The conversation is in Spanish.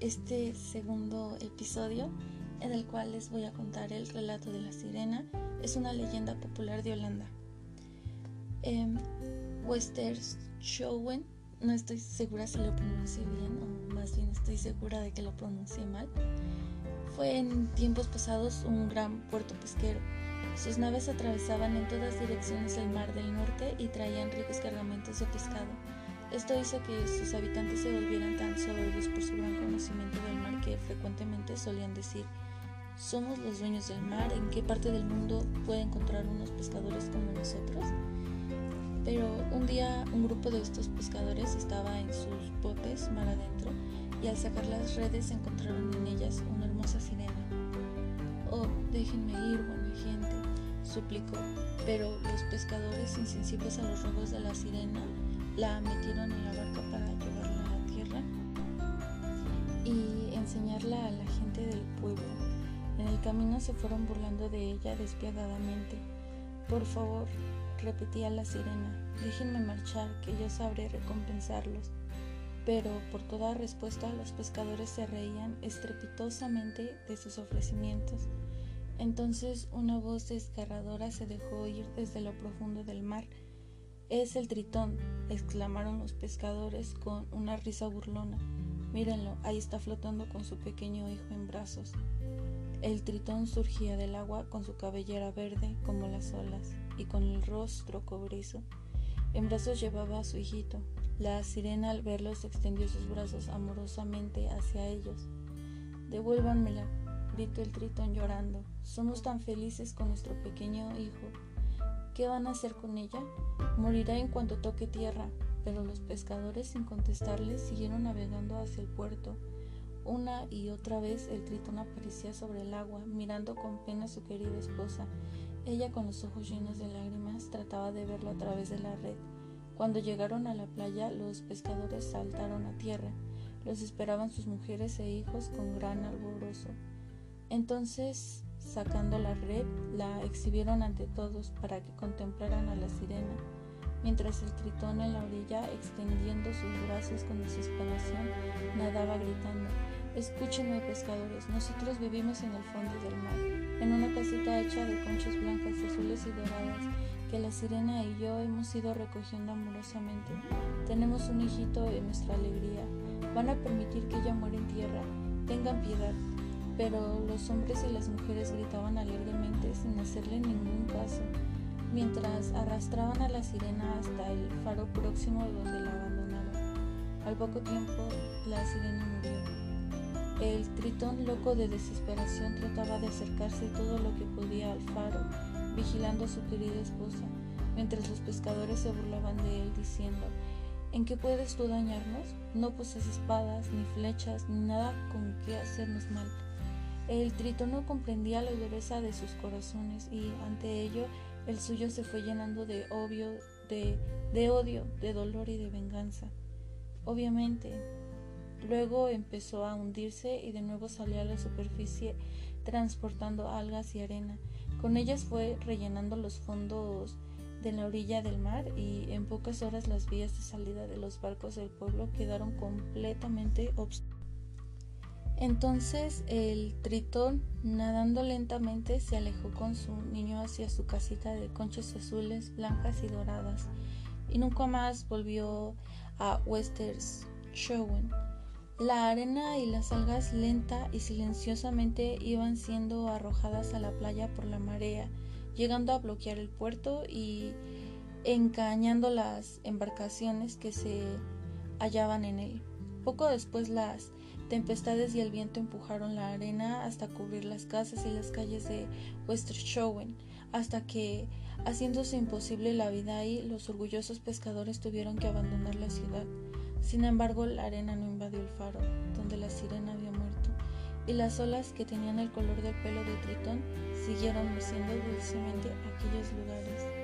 este segundo episodio en el cual les voy a contar el relato de la sirena. Es una leyenda popular de Holanda. Eh, no estoy segura si lo pronuncié bien o más bien estoy segura de que lo pronuncié mal. Fue en tiempos pasados un gran puerto pesquero. Sus naves atravesaban en todas direcciones el mar del norte y traían ricos cargamentos de pescado. Esto hizo que sus habitantes se volvieran tan soberbios por su gran conocimiento del mar que frecuentemente solían decir, somos los dueños del mar, ¿en qué parte del mundo puede encontrar unos pescadores como nosotros? Pero un día un grupo de estos pescadores estaba en sus botes mar adentro y al sacar las redes encontraron en ellas una hermosa sirena. Oh, déjenme ir, buena gente, suplicó, pero los pescadores insensibles a los robos de la sirena la metieron en la barca para llevarla a tierra y enseñarla a la gente del pueblo. En el camino se fueron burlando de ella despiadadamente. Por favor, repetía la sirena, déjenme marchar, que yo sabré recompensarlos. Pero por toda respuesta los pescadores se reían estrepitosamente de sus ofrecimientos. Entonces una voz desgarradora se dejó oír desde lo profundo del mar es el tritón, exclamaron los pescadores con una risa burlona. Mírenlo, ahí está flotando con su pequeño hijo en brazos. El tritón surgía del agua con su cabellera verde como las olas y con el rostro cobrizo. En brazos llevaba a su hijito. La sirena al verlos extendió sus brazos amorosamente hacia ellos. Devuélvanmela, gritó el tritón llorando. Somos tan felices con nuestro pequeño hijo. ¿Qué van a hacer con ella? Morirá en cuanto toque tierra. Pero los pescadores, sin contestarles, siguieron navegando hacia el puerto. Una y otra vez el tritón aparecía sobre el agua, mirando con pena a su querida esposa. Ella, con los ojos llenos de lágrimas, trataba de verlo a través de la red. Cuando llegaron a la playa, los pescadores saltaron a tierra. Los esperaban sus mujeres e hijos con gran alborozo. Entonces Sacando la red, la exhibieron ante todos para que contemplaran a la sirena, mientras el tritón en la orilla, extendiendo sus brazos con desesperación, nadaba gritando, Escúchenme pescadores, nosotros vivimos en el fondo del mar, en una casita hecha de conchas blancas, azules y doradas, que la sirena y yo hemos ido recogiendo amorosamente. Tenemos un hijito en nuestra alegría. ¿Van a permitir que ella muera en tierra? Tengan piedad, pero los hombres y las mujeres gritaban alegremente sin hacerle ningún caso, mientras arrastraban a la sirena hasta el faro próximo donde la abandonaron. Al poco tiempo, la sirena murió. El tritón loco de desesperación trataba de acercarse todo lo que podía al faro, vigilando a su querida esposa, mientras los pescadores se burlaban de él diciendo, ¿En qué puedes tú dañarnos? No posees espadas, ni flechas, ni nada con que hacernos mal. El no comprendía la dureza de sus corazones y ante ello el suyo se fue llenando de, obvio, de odio, de dolor y de venganza. Obviamente, luego empezó a hundirse y de nuevo salió a la superficie transportando algas y arena. Con ellas fue rellenando los fondos de la orilla del mar y en pocas horas las vías de salida de los barcos del pueblo quedaron completamente obstruidas. Entonces el tritón, nadando lentamente, se alejó con su niño hacia su casita de conchas azules, blancas y doradas, y nunca más volvió a Westerschouwen. La arena y las algas lenta y silenciosamente iban siendo arrojadas a la playa por la marea, llegando a bloquear el puerto y encañando las embarcaciones que se hallaban en él. Poco después las Tempestades y el viento empujaron la arena hasta cubrir las casas y las calles de Westerschouwen, hasta que, haciéndose imposible la vida ahí, los orgullosos pescadores tuvieron que abandonar la ciudad. Sin embargo, la arena no invadió el faro, donde la sirena había muerto, y las olas que tenían el color del pelo de Tritón siguieron meciendo dulcemente aquellos lugares.